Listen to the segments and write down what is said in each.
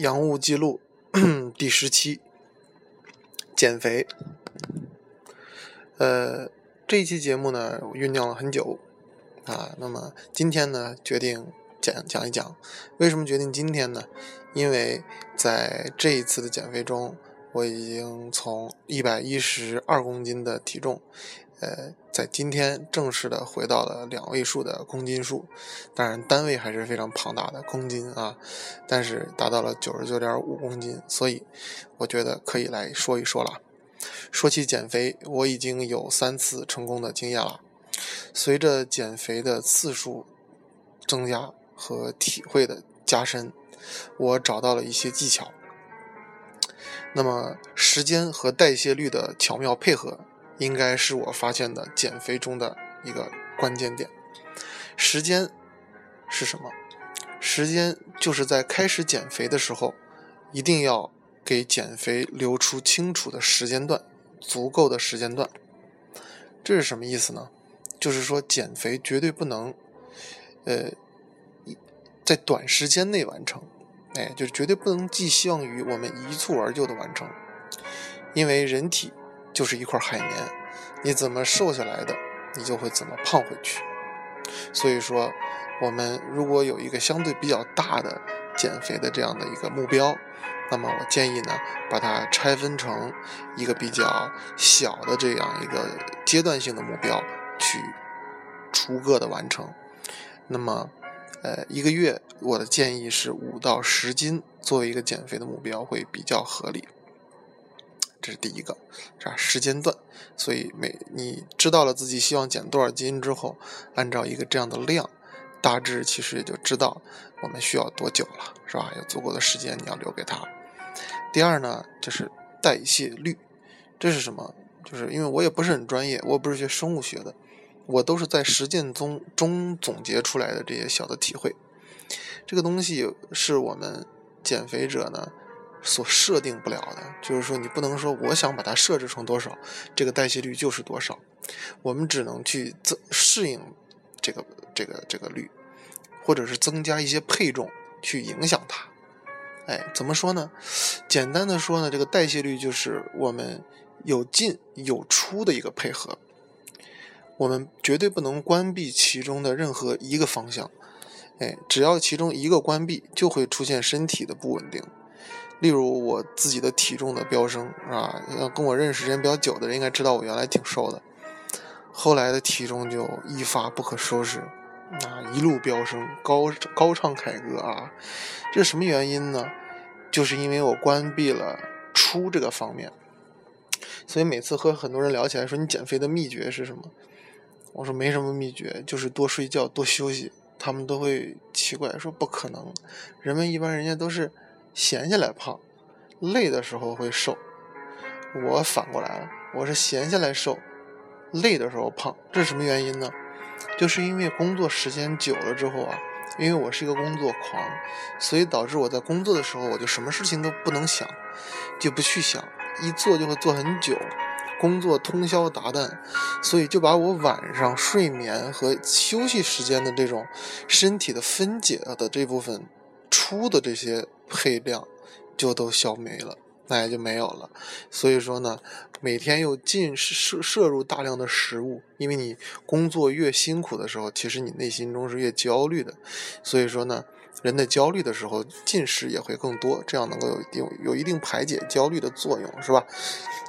洋务记录 第十期，减肥。呃，这一期节目呢，酝酿了很久啊。那么今天呢，决定讲讲一讲。为什么决定今天呢？因为在这一次的减肥中，我已经从一百一十二公斤的体重。呃，在今天正式的回到了两位数的公斤数，当然单位还是非常庞大的公斤啊，但是达到了九十九点五公斤，所以我觉得可以来说一说了。说起减肥，我已经有三次成功的经验了。随着减肥的次数增加和体会的加深，我找到了一些技巧。那么时间和代谢率的巧妙配合。应该是我发现的减肥中的一个关键点。时间是什么？时间就是在开始减肥的时候，一定要给减肥留出清楚的时间段，足够的时间段。这是什么意思呢？就是说减肥绝对不能，呃，在短时间内完成。哎，就是绝对不能寄希望于我们一蹴而就的完成，因为人体。就是一块海绵，你怎么瘦下来的，你就会怎么胖回去。所以说，我们如果有一个相对比较大的减肥的这样的一个目标，那么我建议呢，把它拆分成一个比较小的这样一个阶段性的目标，去逐个的完成。那么，呃，一个月我的建议是五到十斤作为一个减肥的目标会比较合理。这是第一个，是吧？时间段，所以每你知道了自己希望减多少斤之后，按照一个这样的量，大致其实也就知道我们需要多久了，是吧？有足够的时间你要留给他。第二呢，就是代谢率，这是什么？就是因为我也不是很专业，我不是学生物学的，我都是在实践中中总结出来的这些小的体会。这个东西是我们减肥者呢。所设定不了的，就是说你不能说我想把它设置成多少，这个代谢率就是多少，我们只能去增适应这个这个这个率，或者是增加一些配重去影响它。哎，怎么说呢？简单的说呢，这个代谢率就是我们有进有出的一个配合，我们绝对不能关闭其中的任何一个方向。哎，只要其中一个关闭，就会出现身体的不稳定。例如我自己的体重的飙升，是吧？跟我认识时间比较久的人应该知道，我原来挺瘦的，后来的体重就一发不可收拾，啊，一路飙升，高高唱凯歌啊！这是什么原因呢？就是因为我关闭了出这个方面，所以每次和很多人聊起来说你减肥的秘诀是什么，我说没什么秘诀，就是多睡觉多休息。他们都会奇怪说不可能，人们一般人家都是。闲下来胖，累的时候会瘦。我反过来了，我是闲下来瘦，累的时候胖。这是什么原因呢？就是因为工作时间久了之后啊，因为我是一个工作狂，所以导致我在工作的时候，我就什么事情都不能想，就不去想，一做就会做很久，工作通宵达旦，所以就把我晚上睡眠和休息时间的这种身体的分解的这部分出的这些。配量就都消没了，那也就没有了。所以说呢，每天又进摄摄入大量的食物，因为你工作越辛苦的时候，其实你内心中是越焦虑的。所以说呢，人的焦虑的时候进食也会更多，这样能够有一定有一定排解焦虑的作用，是吧？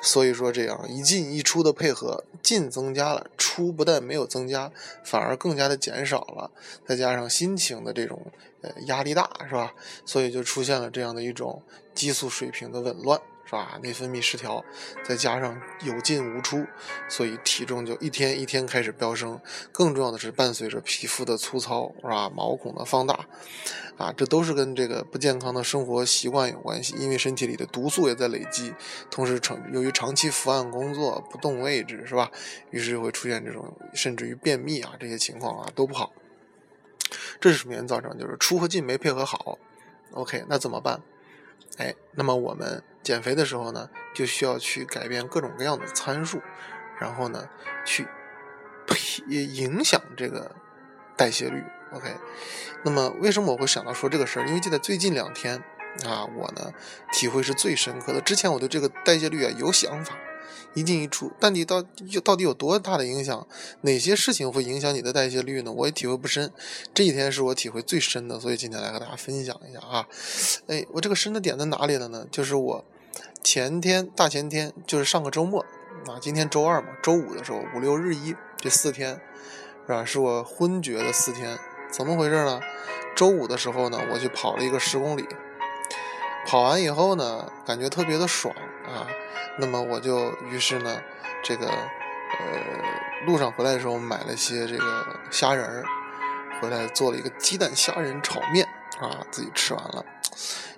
所以说这样一进一出的配合，进增加了，出不但没有增加，反而更加的减少了。再加上心情的这种。呃，压力大是吧？所以就出现了这样的一种激素水平的紊乱，是吧？内分泌失调，再加上有进无出，所以体重就一天一天开始飙升。更重要的是，伴随着皮肤的粗糙，是吧？毛孔的放大，啊，这都是跟这个不健康的生活习惯有关系。因为身体里的毒素也在累积，同时长由于长期伏案工作不动位置，是吧？于是就会出现这种甚至于便秘啊这些情况啊都不好。这是什么原因造成？就是出和进没配合好。OK，那怎么办？哎，那么我们减肥的时候呢，就需要去改变各种各样的参数，然后呢，去影响这个代谢率。OK，那么为什么我会想到说这个事儿？因为就在最近两天，啊，我呢体会是最深刻的。之前我对这个代谢率啊有想法，一进一出，但你到到底有多大的影响？哪些事情会影响你的代谢率呢？我也体会不深。这几天是我体会最深的，所以今天来和大家分享一下啊。哎，我这个深的点在哪里了呢？就是我前天、大前天，就是上个周末啊，今天周二嘛，周五的时候，五六日一这四天是吧？是我昏厥的四天。怎么回事呢？周五的时候呢，我去跑了一个十公里，跑完以后呢，感觉特别的爽啊。那么我就于是呢，这个呃路上回来的时候买了些这个虾仁儿，回来做了一个鸡蛋虾仁炒面啊，自己吃完了，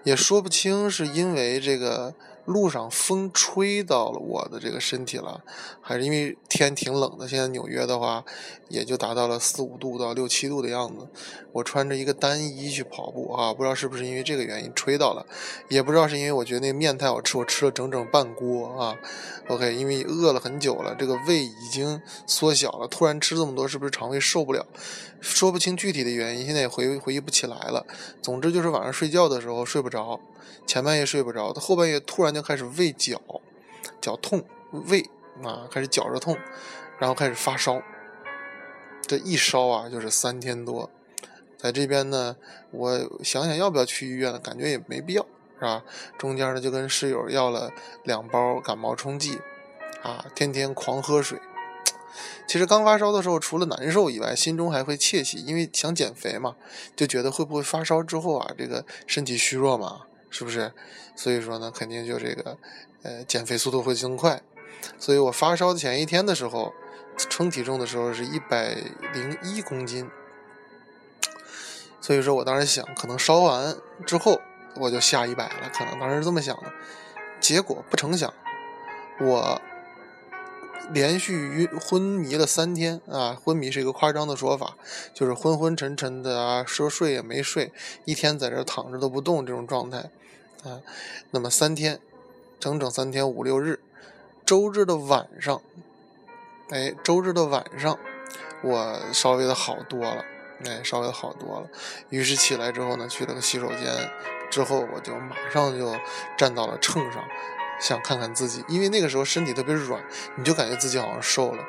也说不清是因为这个。路上风吹到了我的这个身体了，还是因为天挺冷的。现在纽约的话，也就达到了四五度到六七度的样子。我穿着一个单衣去跑步啊，不知道是不是因为这个原因吹到了，也不知道是因为我觉得那面太好吃，我吃了整整半锅啊。OK，因为饿了很久了，这个胃已经缩小了，突然吃这么多，是不是肠胃受不了？说不清具体的原因，现在也回回忆不起来了。总之就是晚上睡觉的时候睡不着，前半夜睡不着，他后半夜突然。就开始胃绞，绞痛，胃啊开始绞着痛，然后开始发烧，这一烧啊就是三天多，在这边呢，我想想要不要去医院，感觉也没必要，是吧？中间呢就跟室友要了两包感冒冲剂，啊，天天狂喝水。其实刚发烧的时候，除了难受以外，心中还会窃喜，因为想减肥嘛，就觉得会不会发烧之后啊，这个身体虚弱嘛。是不是？所以说呢，肯定就这个，呃，减肥速度会更快。所以我发烧前一天的时候，称体重的时候是一百零一公斤。所以说我当时想，可能烧完之后我就下一百了，可能当时是这么想的。结果不成想，我连续晕昏迷了三天啊！昏迷是一个夸张的说法，就是昏昏沉沉的啊，说睡也没睡，一天在这躺着都不动这种状态。啊，那么三天，整整三天五六日，周日的晚上，哎，周日的晚上，我稍微的好多了，哎，稍微好多了。于是起来之后呢，去了个洗手间，之后我就马上就站到了秤上，想看看自己，因为那个时候身体特别软，你就感觉自己好像瘦了，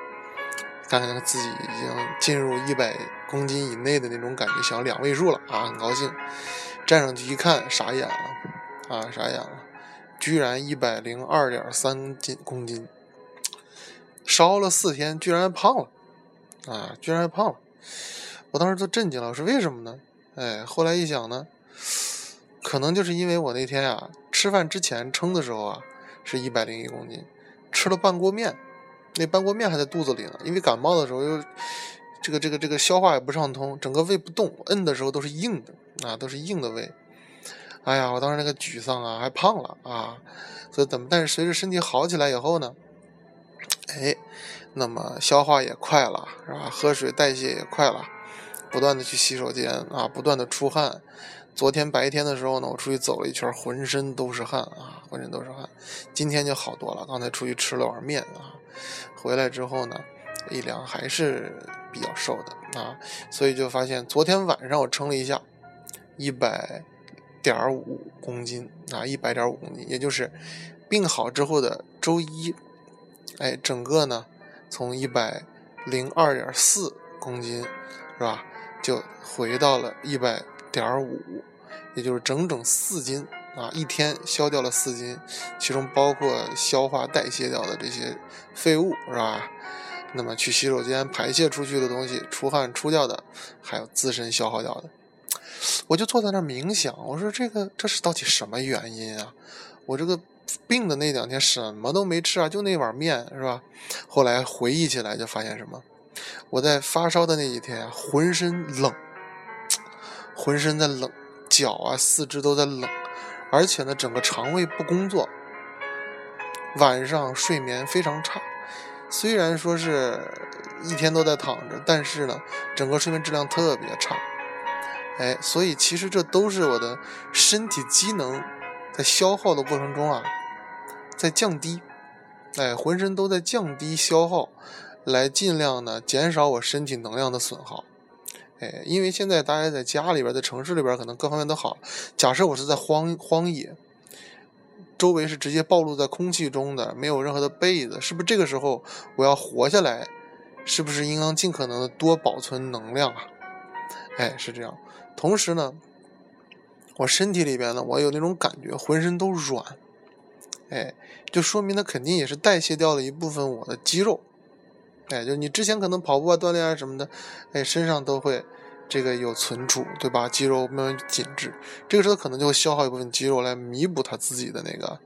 看看自己已经进入一百公斤以内的那种感觉，想两位数了啊，很高兴。站上去一看，傻眼了。啊，傻眼了，居然一百零二点三斤公斤，烧了四天，居然胖了，啊，居然胖了，我当时都震惊了，我说为什么呢？哎，后来一想呢，可能就是因为我那天啊，吃饭之前称的时候啊，是一百零一公斤，吃了半锅面，那半锅面还在肚子里呢，因为感冒的时候又这个这个这个消化也不畅通，整个胃不动，摁的时候都是硬的，啊，都是硬的胃。哎呀，我当时那个沮丧啊，还胖了啊，所以怎么？但是随着身体好起来以后呢，哎，那么消化也快了，是吧？喝水代谢也快了，不断的去洗手间啊，不断的出汗。昨天白天的时候呢，我出去走了一圈，浑身都是汗啊，浑身都是汗。今天就好多了，刚才出去吃了碗面啊，回来之后呢，一量还是比较瘦的啊，所以就发现昨天晚上我称了一下，一百。点五公斤啊，一百点五公斤，也就是病好之后的周一，哎，整个呢从一百零二点四公斤是吧，就回到了一百点五，也就是整整四斤啊，一天消掉了四斤，其中包括消化代谢掉的这些废物是吧？那么去洗手间排泄出去的东西，出汗出掉的，还有自身消耗掉的。我就坐在那儿冥想，我说这个这是到底什么原因啊？我这个病的那两天什么都没吃啊，就那碗面是吧？后来回忆起来就发现什么？我在发烧的那几天啊，浑身冷，浑身在冷，脚啊四肢都在冷，而且呢整个肠胃不工作，晚上睡眠非常差。虽然说是一天都在躺着，但是呢整个睡眠质量特别差。哎，所以其实这都是我的身体机能在消耗的过程中啊，在降低，哎，浑身都在降低消耗，来尽量呢减少我身体能量的损耗。哎，因为现在大家在家里边，在城市里边，可能各方面都好。假设我是在荒荒野，周围是直接暴露在空气中的，没有任何的被子，是不是这个时候我要活下来，是不是应当尽可能的多保存能量啊？哎，是这样。同时呢，我身体里边呢，我有那种感觉，浑身都软，哎，就说明它肯定也是代谢掉了一部分我的肌肉。哎，就你之前可能跑步啊、锻炼啊什么的，哎，身上都会这个有存储，对吧？肌肉慢慢紧致，这个时候可能就会消耗一部分肌肉来弥补他自己的那个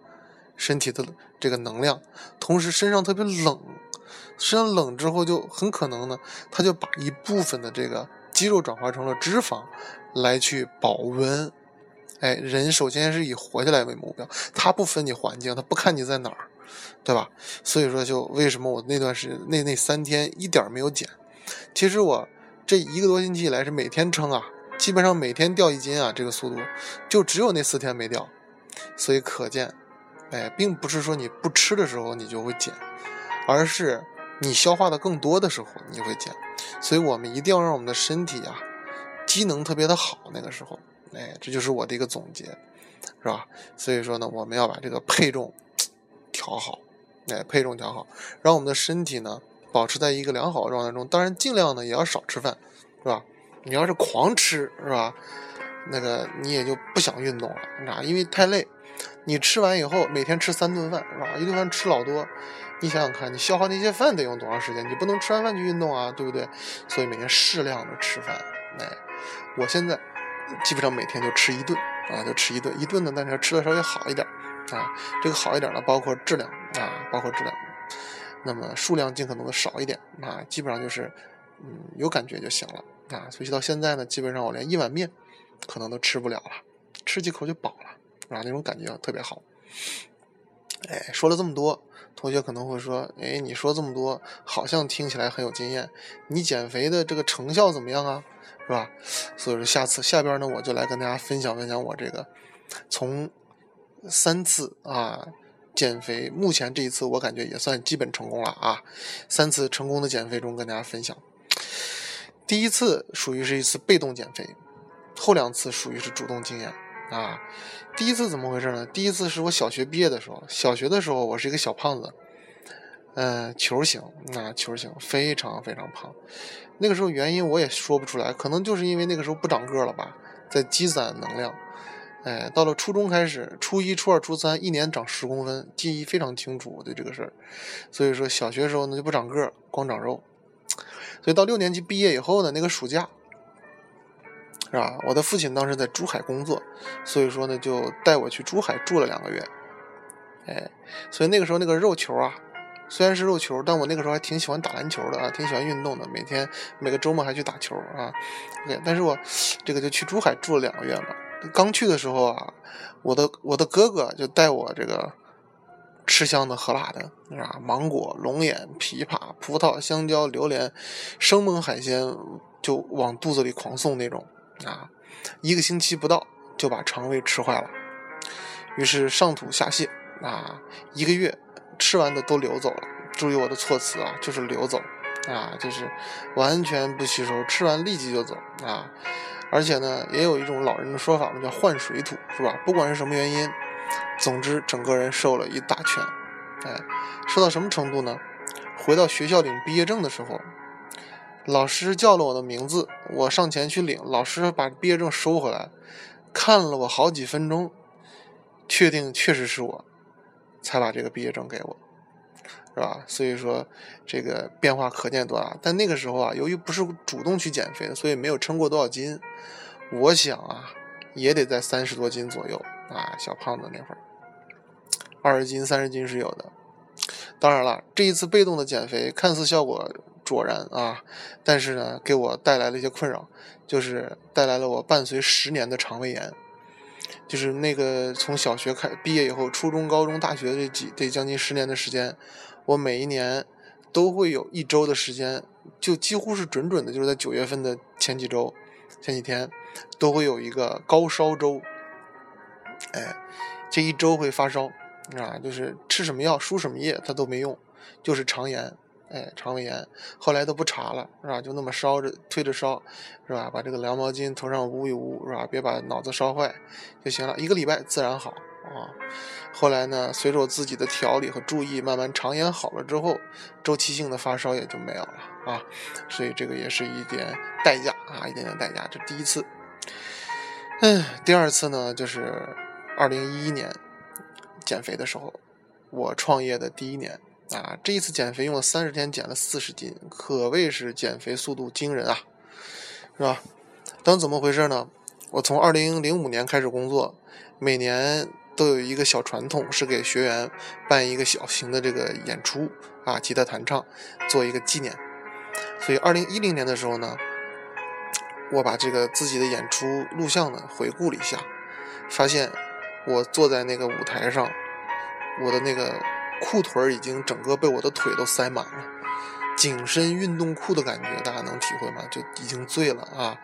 身体的这个能量。同时身上特别冷，身上冷之后就很可能呢，他就把一部分的这个肌肉转化成了脂肪来去保温。哎，人首先是以活下来为目标，他不分你环境，他不看你在哪儿。对吧？所以说，就为什么我那段时那那三天一点没有减？其实我这一个多星期以来是每天称啊，基本上每天掉一斤啊，这个速度就只有那四天没掉。所以可见，哎，并不是说你不吃的时候你就会减，而是你消化的更多的时候你会减。所以我们一定要让我们的身体啊，机能特别的好。那个时候，哎，这就是我的一个总结，是吧？所以说呢，我们要把这个配重。调好，哎，配重调好，让我们的身体呢保持在一个良好的状态中。当然，尽量呢也要少吃饭，是吧？你要是狂吃，是吧？那个你也就不想运动了，啊，因为太累。你吃完以后，每天吃三顿饭，是吧？一顿饭吃老多，你想想看，你消耗那些饭得用多长时间？你不能吃完饭去运动啊，对不对？所以每天适量的吃饭。哎，我现在基本上每天就吃一顿，啊，就吃一顿，一顿呢，但是要吃的稍微好一点。啊，这个好一点呢，包括质量啊，包括质量，那么数量尽可能的少一点啊，基本上就是，嗯，有感觉就行了啊。所以到现在呢，基本上我连一碗面可能都吃不了了，吃几口就饱了啊，那种感觉特别好。哎，说了这么多，同学可能会说，哎，你说这么多，好像听起来很有经验，你减肥的这个成效怎么样啊？是吧？所以说下次下边呢，我就来跟大家分享分享我这个从。三次啊，减肥，目前这一次我感觉也算基本成功了啊。三次成功的减肥中跟大家分享，第一次属于是一次被动减肥，后两次属于是主动经验啊。第一次怎么回事呢？第一次是我小学毕业的时候，小学的时候我是一个小胖子，嗯，球形啊，球形，非常非常胖。那个时候原因我也说不出来，可能就是因为那个时候不长个了吧，在积攒能量。哎，到了初中开始，初一、初二、初三，一年长十公分，记忆非常清楚。我对这个事儿，所以说小学时候呢就不长个儿，光长肉。所以到六年级毕业以后呢，那个暑假，是吧？我的父亲当时在珠海工作，所以说呢就带我去珠海住了两个月。哎，所以那个时候那个肉球啊，虽然是肉球，但我那个时候还挺喜欢打篮球的啊，挺喜欢运动的，每天每个周末还去打球啊。对，但是我这个就去珠海住了两个月嘛。刚去的时候啊，我的我的哥哥就带我这个吃香的喝辣的，啊，芒果、龙眼、枇杷、葡萄、香蕉、榴莲，生猛海鲜就往肚子里狂送那种啊，一个星期不到就把肠胃吃坏了，于是上吐下泻啊，一个月吃完的都流走了，注意我的措辞啊，就是流走啊，就是完全不吸收，吃完立即就走啊。而且呢，也有一种老人的说法嘛，叫换水土，是吧？不管是什么原因，总之整个人瘦了一大圈。哎，瘦到什么程度呢？回到学校领毕业证的时候，老师叫了我的名字，我上前去领，老师把毕业证收回来，看了我好几分钟，确定确实是我，才把这个毕业证给我。是吧？所以说这个变化可见多大。但那个时候啊，由于不是主动去减肥的，所以没有称过多少斤。我想啊，也得在三十多斤左右啊，小胖子那会儿，二十斤、三十斤是有的。当然了，这一次被动的减肥看似效果卓然啊，但是呢，给我带来了一些困扰，就是带来了我伴随十年的肠胃炎。就是那个从小学开毕业以后，初中、高中、大学这几这将近十年的时间。我每一年都会有一周的时间，就几乎是准准的，就是在九月份的前几周、前几天，都会有一个高烧周。哎，这一周会发烧啊，就是吃什么药、输什么液它都没用，就是肠炎哎，肠胃炎，后来都不查了，是吧？就那么烧着，推着烧，是吧？把这个凉毛巾头上捂一捂，是吧？别把脑子烧坏就行了，一个礼拜自然好啊。后来呢，随着我自己的调理和注意，慢慢肠炎好了之后，周期性的发烧也就没有了啊。所以这个也是一点代价啊，一点点代价。这第一次，嗯，第二次呢，就是二零一一年减肥的时候，我创业的第一年。啊，这一次减肥用了三十天，减了四十斤，可谓是减肥速度惊人啊，是吧？当怎么回事呢？我从二零零五年开始工作，每年都有一个小传统，是给学员办一个小型的这个演出啊，吉他弹唱，做一个纪念。所以二零一零年的时候呢，我把这个自己的演出录像呢回顾了一下，发现我坐在那个舞台上，我的那个。裤腿已经整个被我的腿都塞满了，紧身运动裤的感觉，大家能体会吗？就已经醉了啊！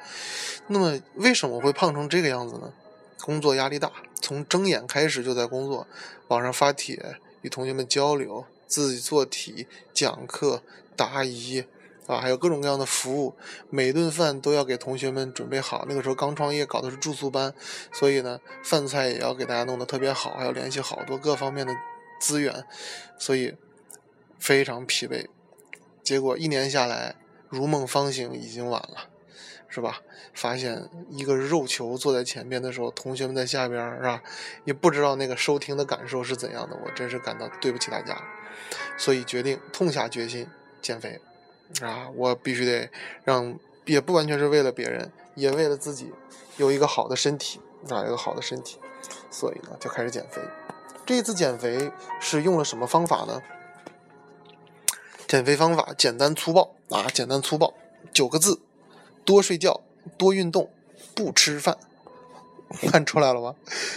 那么为什么会胖成这个样子呢？工作压力大，从睁眼开始就在工作，网上发帖，与同学们交流，自己做题、讲课、答疑啊，还有各种各样的服务，每顿饭都要给同学们准备好。那个时候刚创业，搞的是住宿班，所以呢，饭菜也要给大家弄得特别好，还要联系好多各方面的。资源，所以非常疲惫。结果一年下来，如梦方醒已经晚了，是吧？发现一个肉球坐在前边的时候，同学们在下边，是吧？也不知道那个收听的感受是怎样的。我真是感到对不起大家，所以决定痛下决心减肥。啊，我必须得让，也不完全是为了别人，也为了自己有一个好的身体，啊，一个好的身体。所以呢，就开始减肥。这次减肥是用了什么方法呢？减肥方法简单粗暴啊，简单粗暴，九个字：多睡觉，多运动，不吃饭。看出来了吧？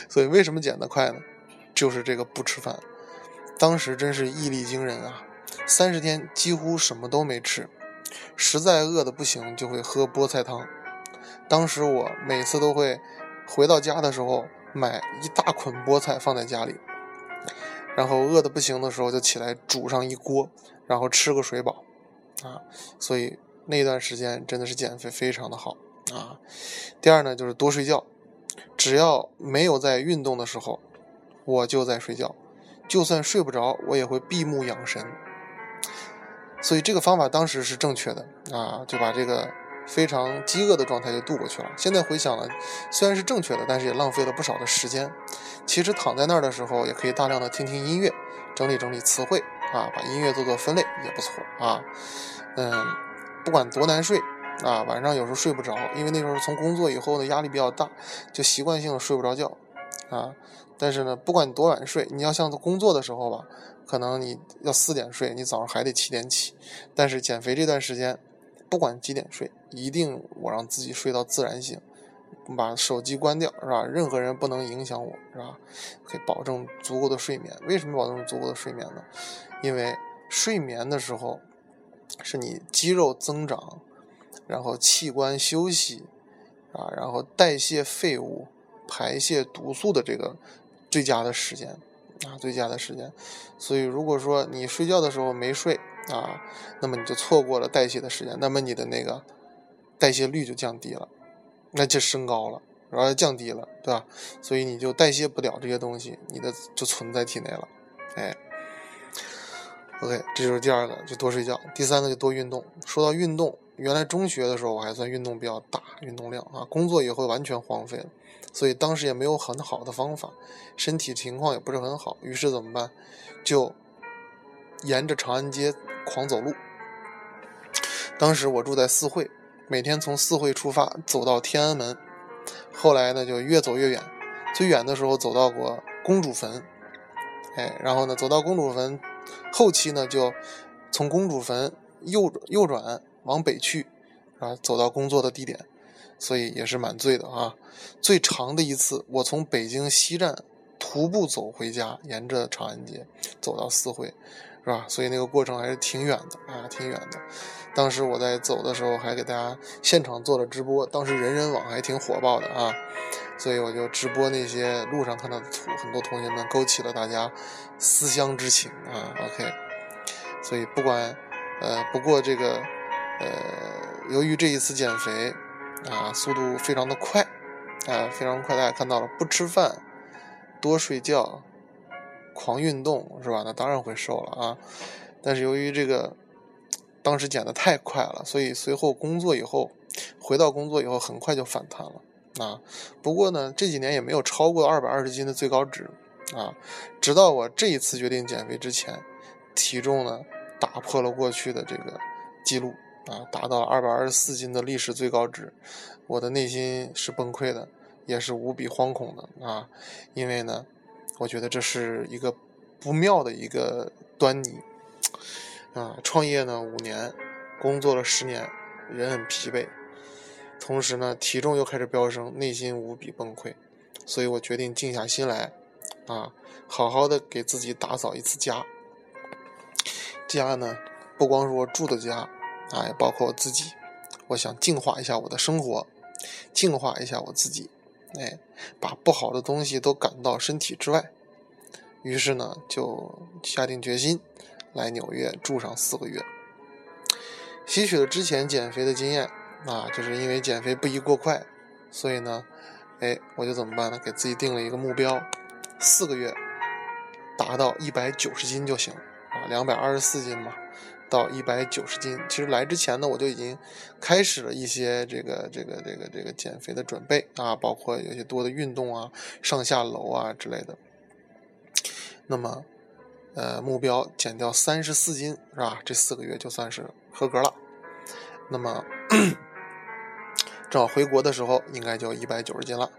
所以为什么减得快呢？就是这个不吃饭。当时真是毅力惊人啊！三十天几乎什么都没吃，实在饿的不行就会喝菠菜汤。当时我每次都会回到家的时候买一大捆菠菜放在家里。然后饿的不行的时候，就起来煮上一锅，然后吃个水饱，啊，所以那段时间真的是减肥非常的好啊。第二呢，就是多睡觉，只要没有在运动的时候，我就在睡觉，就算睡不着，我也会闭目养神。所以这个方法当时是正确的啊，就把这个。非常饥饿的状态就度过去了。现在回想了，虽然是正确的，但是也浪费了不少的时间。其实躺在那儿的时候，也可以大量的听听音乐，整理整理词汇啊，把音乐做做分类也不错啊。嗯，不管多难睡啊，晚上有时候睡不着，因为那时候从工作以后呢，压力比较大，就习惯性的睡不着觉啊。但是呢，不管你多晚睡，你要像工作的时候吧，可能你要四点睡，你早上还得七点起。但是减肥这段时间。不管几点睡，一定我让自己睡到自然醒，把手机关掉，是吧？任何人不能影响我，是吧？可以保证足够的睡眠。为什么保证足够的睡眠呢？因为睡眠的时候，是你肌肉增长，然后器官休息，啊，然后代谢废物、排泄毒素的这个最佳的时间，啊，最佳的时间。所以如果说你睡觉的时候没睡，啊，那么你就错过了代谢的时间，那么你的那个代谢率就降低了，那就升高了，然后降低了，对吧？所以你就代谢不了这些东西，你的就存在体内了，哎，OK，这就是第二个，就多睡觉。第三个就多运动。说到运动，原来中学的时候我还算运动比较大，运动量啊，工作以后完全荒废了，所以当时也没有很好的方法，身体情况也不是很好，于是怎么办？就沿着长安街。狂走路。当时我住在四惠，每天从四惠出发走到天安门，后来呢就越走越远，最远的时候走到过公主坟，哎，然后呢走到公主坟，后期呢就从公主坟右右转往北去，啊，走到工作的地点，所以也是蛮醉的啊。最长的一次，我从北京西站徒步走回家，沿着长安街走到四惠。是吧？所以那个过程还是挺远的啊，挺远的。当时我在走的时候，还给大家现场做了直播。当时人人网还挺火爆的啊，所以我就直播那些路上看到的图，很多同学们勾起了大家思乡之情啊。OK，所以不管呃，不过这个呃，由于这一次减肥啊，速度非常的快啊，非常快，大家看到了，不吃饭，多睡觉，狂运动是吧？那当然会瘦了啊。但是由于这个当时减的太快了，所以随后工作以后，回到工作以后很快就反弹了啊。不过呢，这几年也没有超过二百二十斤的最高值啊。直到我这一次决定减肥之前，体重呢打破了过去的这个记录啊，达到二百二十四斤的历史最高值。我的内心是崩溃的，也是无比惶恐的啊，因为呢，我觉得这是一个不妙的一个端倪。啊，创业呢五年，工作了十年，人很疲惫，同时呢体重又开始飙升，内心无比崩溃，所以我决定静下心来，啊，好好的给自己打扫一次家。家呢不光是我住的家，啊，也包括我自己，我想净化一下我的生活，净化一下我自己，哎，把不好的东西都赶到身体之外。于是呢就下定决心。来纽约住上四个月，吸取了之前减肥的经验啊，就是因为减肥不宜过快，所以呢，哎，我就怎么办呢？给自己定了一个目标，四个月达到一百九十斤就行啊，两百二十四斤嘛，到一百九十斤。其实来之前呢，我就已经开始了一些这个这个这个这个减肥的准备啊，包括有些多的运动啊，上下楼啊之类的。那么。呃，目标减掉三十四斤是吧？这四个月就算是合格了。那么，正好回国的时候应该就一百九十斤了。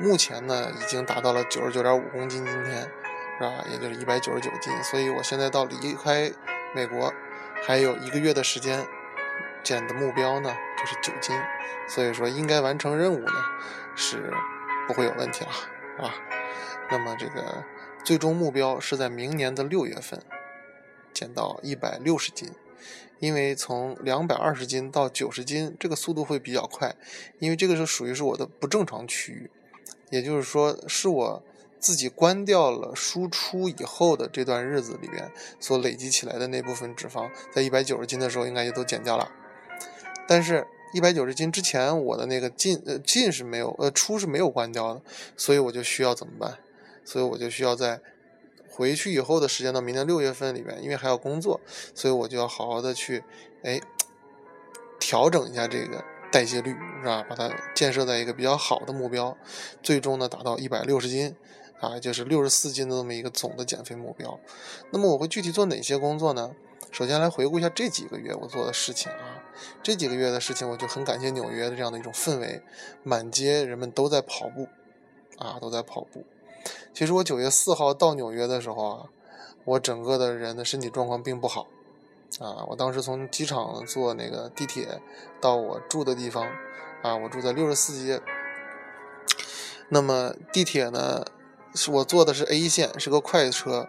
目前呢，已经达到了九十九点五公斤，今天是吧？也就是一百九十九斤。所以我现在到离开美国还有一个月的时间，减的目标呢就是九斤。所以说应该完成任务呢是不会有问题了，啊？那么这个。最终目标是在明年的六月份减到一百六十斤，因为从两百二十斤到九十斤这个速度会比较快，因为这个是属于是我的不正常区域，也就是说是我自己关掉了输出以后的这段日子里边所累积起来的那部分脂肪，在一百九十斤的时候应该也都减掉了，但是，一百九十斤之前我的那个进呃进是没有呃出是没有关掉的，所以我就需要怎么办？所以我就需要在回去以后的时间到明年六月份里面，因为还要工作，所以我就要好好的去哎调整一下这个代谢率，是吧？把它建设在一个比较好的目标，最终呢达到一百六十斤啊，就是六十四斤的这么一个总的减肥目标。那么我会具体做哪些工作呢？首先来回顾一下这几个月我做的事情啊，这几个月的事情我就很感谢纽约的这样的一种氛围，满街人们都在跑步啊，都在跑步。其实我九月四号到纽约的时候啊，我整个的人的身体状况并不好，啊，我当时从机场坐那个地铁到我住的地方，啊，我住在六十四街，那么地铁呢，是我坐的是 A 线，是个快车，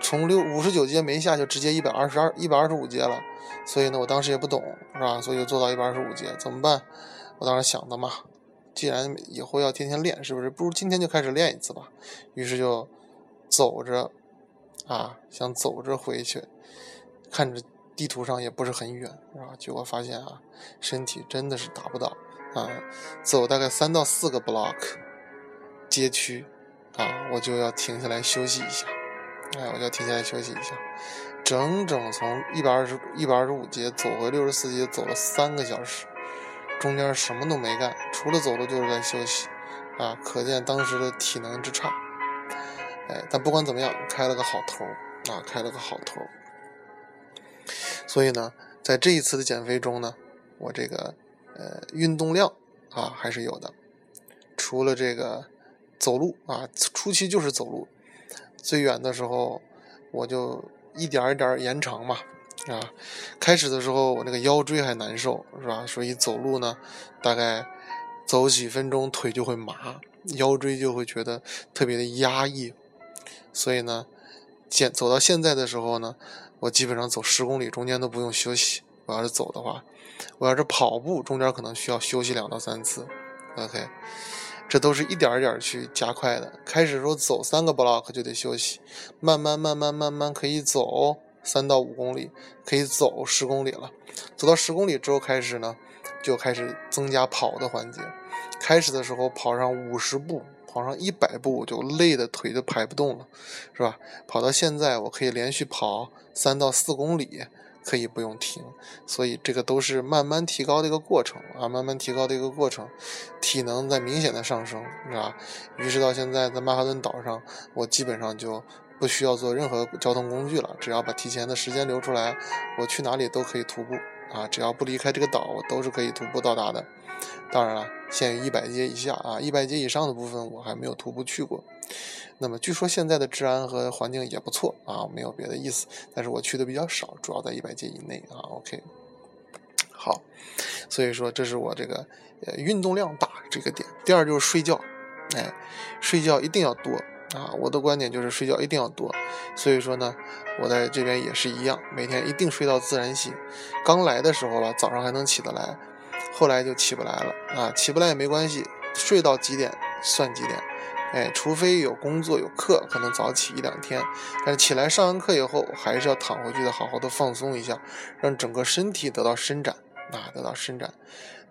从六五十九街没下就直接一百二十二一百二十五街了，所以呢，我当时也不懂，是吧？所以就坐到一百二十五街，怎么办？我当时想的嘛。既然以后要天天练，是不是不如今天就开始练一次吧？于是就走着，啊，想走着回去，看着地图上也不是很远，是吧？结果发现啊，身体真的是达不到啊，走大概三到四个 block 街区，啊，我就要停下来休息一下，哎，我就要停下来休息一下，整整从一百二十一百二十五街走回六十四街，走了三个小时。中间什么都没干，除了走路就是在休息，啊，可见当时的体能之差。哎，但不管怎么样，开了个好头啊，开了个好头所以呢，在这一次的减肥中呢，我这个呃运动量啊还是有的。除了这个走路啊，初期就是走路，最远的时候我就一点一点延长嘛。啊，开始的时候我那个腰椎还难受，是吧？所以走路呢，大概走几分钟腿就会麻，腰椎就会觉得特别的压抑。所以呢，现走到现在的时候呢，我基本上走十公里中间都不用休息。我要是走的话，我要是跑步中间可能需要休息两到三次。OK，这都是一点一点去加快的。开始时候走三个 block 就得休息，慢慢慢慢慢慢可以走。三到五公里，可以走十公里了。走到十公里之后开始呢，就开始增加跑的环节。开始的时候跑上五十步，跑上一百步就累的腿都排不动了，是吧？跑到现在我可以连续跑三到四公里。可以不用停，所以这个都是慢慢提高的一个过程啊，慢慢提高的一个过程，体能在明显的上升，是吧？于是到现在在曼哈顿岛上，我基本上就不需要做任何交通工具了，只要把提前的时间留出来，我去哪里都可以徒步啊，只要不离开这个岛，我都是可以徒步到达的。当然了，限于一百阶以下啊，一百阶以上的部分我还没有徒步去过。那么据说现在的治安和环境也不错啊，没有别的意思。但是我去的比较少，主要在一百阶以内啊。OK，好，所以说这是我这个呃运动量大这个点。第二就是睡觉，哎，睡觉一定要多啊。我的观点就是睡觉一定要多。所以说呢，我在这边也是一样，每天一定睡到自然醒。刚来的时候吧，早上还能起得来，后来就起不来了啊。起不来也没关系，睡到几点算几点。哎，除非有工作有课，可能早起一两天，但是起来上完课以后，还是要躺回去的，好好的放松一下，让整个身体得到伸展，啊，得到伸展。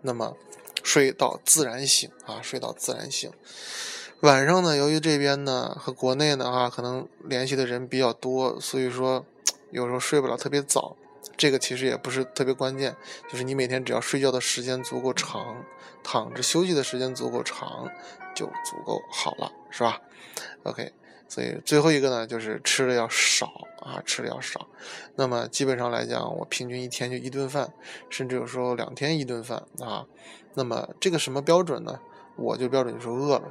那么睡到自然醒啊，睡到自然醒。晚上呢，由于这边呢和国内呢啊，可能联系的人比较多，所以说有时候睡不了特别早。这个其实也不是特别关键，就是你每天只要睡觉的时间足够长，躺着休息的时间足够长，就足够好了，是吧？OK，所以最后一个呢，就是吃的要少啊，吃的要少。那么基本上来讲，我平均一天就一顿饭，甚至有时候两天一顿饭啊。那么这个什么标准呢？我就标准就是饿了，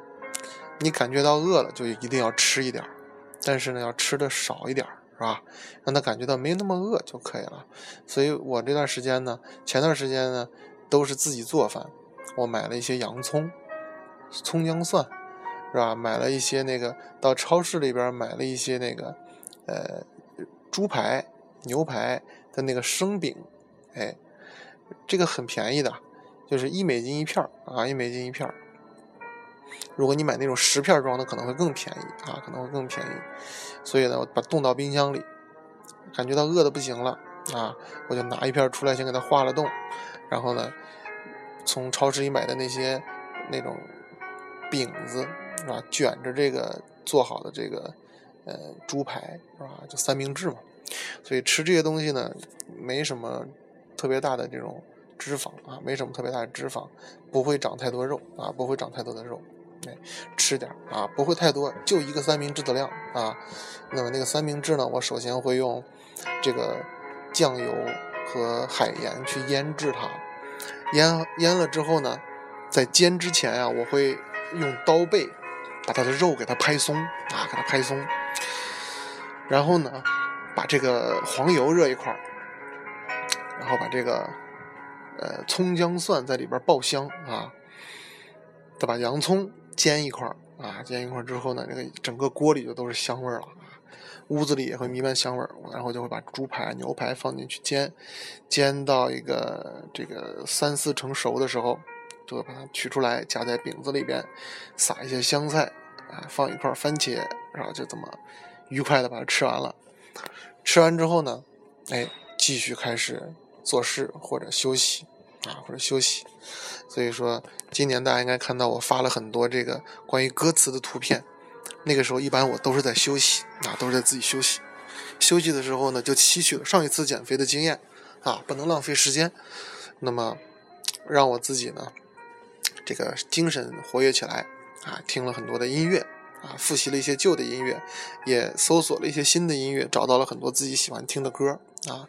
你感觉到饿了就一定要吃一点，但是呢，要吃的少一点。是吧？让他感觉到没那么饿就可以了。所以我这段时间呢，前段时间呢，都是自己做饭。我买了一些洋葱、葱姜蒜，是吧？买了一些那个，到超市里边买了一些那个，呃，猪排、牛排的那个生饼，哎，这个很便宜的，就是一美金一片啊，一美金一片如果你买那种十片装的，可能会更便宜啊，可能会更便宜。所以呢，我把冻到冰箱里，感觉到饿的不行了啊，我就拿一片出来，先给它化了冻，然后呢，从超市里买的那些那种饼子是吧，卷着这个做好的这个呃猪排是吧，就三明治嘛。所以吃这些东西呢，没什么特别大的这种脂肪啊，没什么特别大的脂肪，不会长太多肉啊，不会长太多的肉。哎，吃点啊，不会太多，就一个三明治的量啊。那么那个三明治呢，我首先会用这个酱油和海盐去腌制它。腌腌了之后呢，在煎之前啊，我会用刀背把它的肉给它拍松啊，给它拍松。然后呢，把这个黄油热一块儿，然后把这个呃葱姜蒜在里边爆香啊，再把洋葱。煎一块儿啊，煎一块儿之后呢，这个整个锅里就都是香味儿了，屋子里也会弥漫香味儿。然后就会把猪排、牛排放进去煎，煎到一个这个三四成熟的时候，就会把它取出来夹在饼子里边，撒一些香菜啊，放一块番茄，然后就这么愉快的把它吃完了。吃完之后呢，哎，继续开始做事或者休息啊，或者休息。所以说，今年大家应该看到我发了很多这个关于歌词的图片。那个时候一般我都是在休息啊，都是在自己休息。休息的时候呢，就吸取了上一次减肥的经验啊，不能浪费时间。那么，让我自己呢，这个精神活跃起来啊，听了很多的音乐啊，复习了一些旧的音乐，也搜索了一些新的音乐，找到了很多自己喜欢听的歌啊。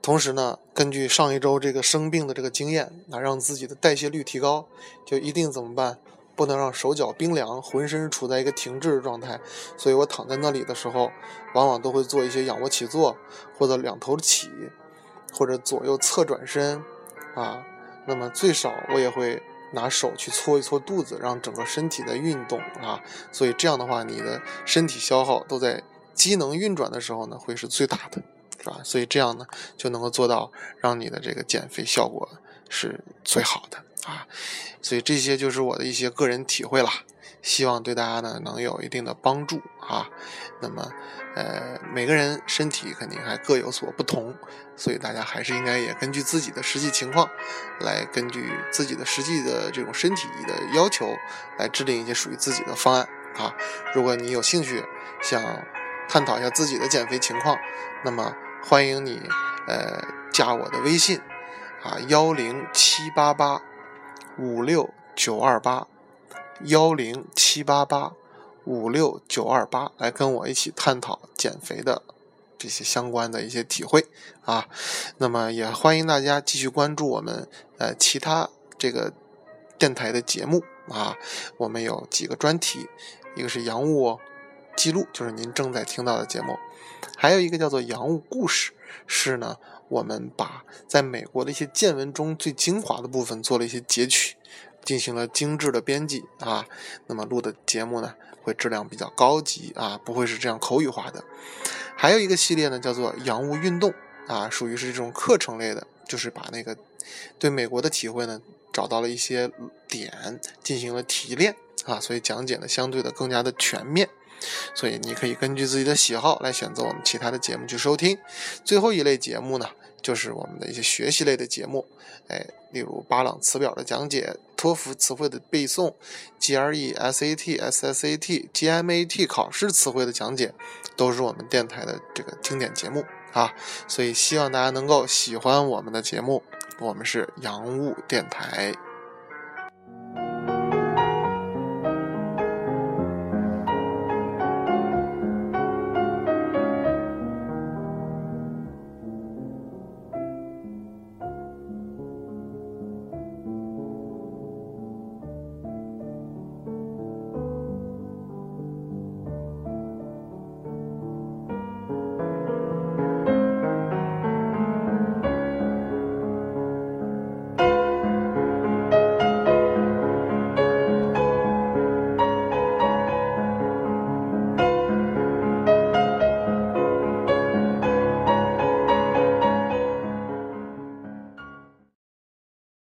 同时呢，根据上一周这个生病的这个经验，啊，让自己的代谢率提高，就一定怎么办？不能让手脚冰凉，浑身处在一个停滞的状态。所以我躺在那里的时候，往往都会做一些仰卧起坐，或者两头起，或者左右侧转身，啊，那么最少我也会拿手去搓一搓肚子，让整个身体在运动啊。所以这样的话，你的身体消耗都在机能运转的时候呢，会是最大的。是吧？所以这样呢，就能够做到让你的这个减肥效果是最好的啊。所以这些就是我的一些个人体会啦。希望对大家呢能有一定的帮助啊。那么，呃，每个人身体肯定还各有所不同，所以大家还是应该也根据自己的实际情况，来根据自己的实际的这种身体的要求，来制定一些属于自己的方案啊。如果你有兴趣想探讨一下自己的减肥情况，那么欢迎你呃加我的微信啊幺零七八八五六九二八幺零七八八。五六九二八，来跟我一起探讨减肥的这些相关的一些体会啊。那么也欢迎大家继续关注我们呃其他这个电台的节目啊。我们有几个专题，一个是洋务记录，就是您正在听到的节目；还有一个叫做洋务故事，是呢我们把在美国的一些见闻中最精华的部分做了一些截取，进行了精致的编辑啊。那么录的节目呢？会质量比较高级啊，不会是这样口语化的。还有一个系列呢，叫做“洋务运动”啊，属于是这种课程类的，就是把那个对美国的体会呢，找到了一些点，进行了提炼啊，所以讲解呢相对的更加的全面。所以你可以根据自己的喜好来选择我们其他的节目去收听。最后一类节目呢，就是我们的一些学习类的节目，哎，例如巴朗词表的讲解、托福词汇的背诵、GRE、SAT、SSAT、GMAT 考试词汇的讲解，都是我们电台的这个经典节目啊。所以希望大家能够喜欢我们的节目，我们是洋务电台。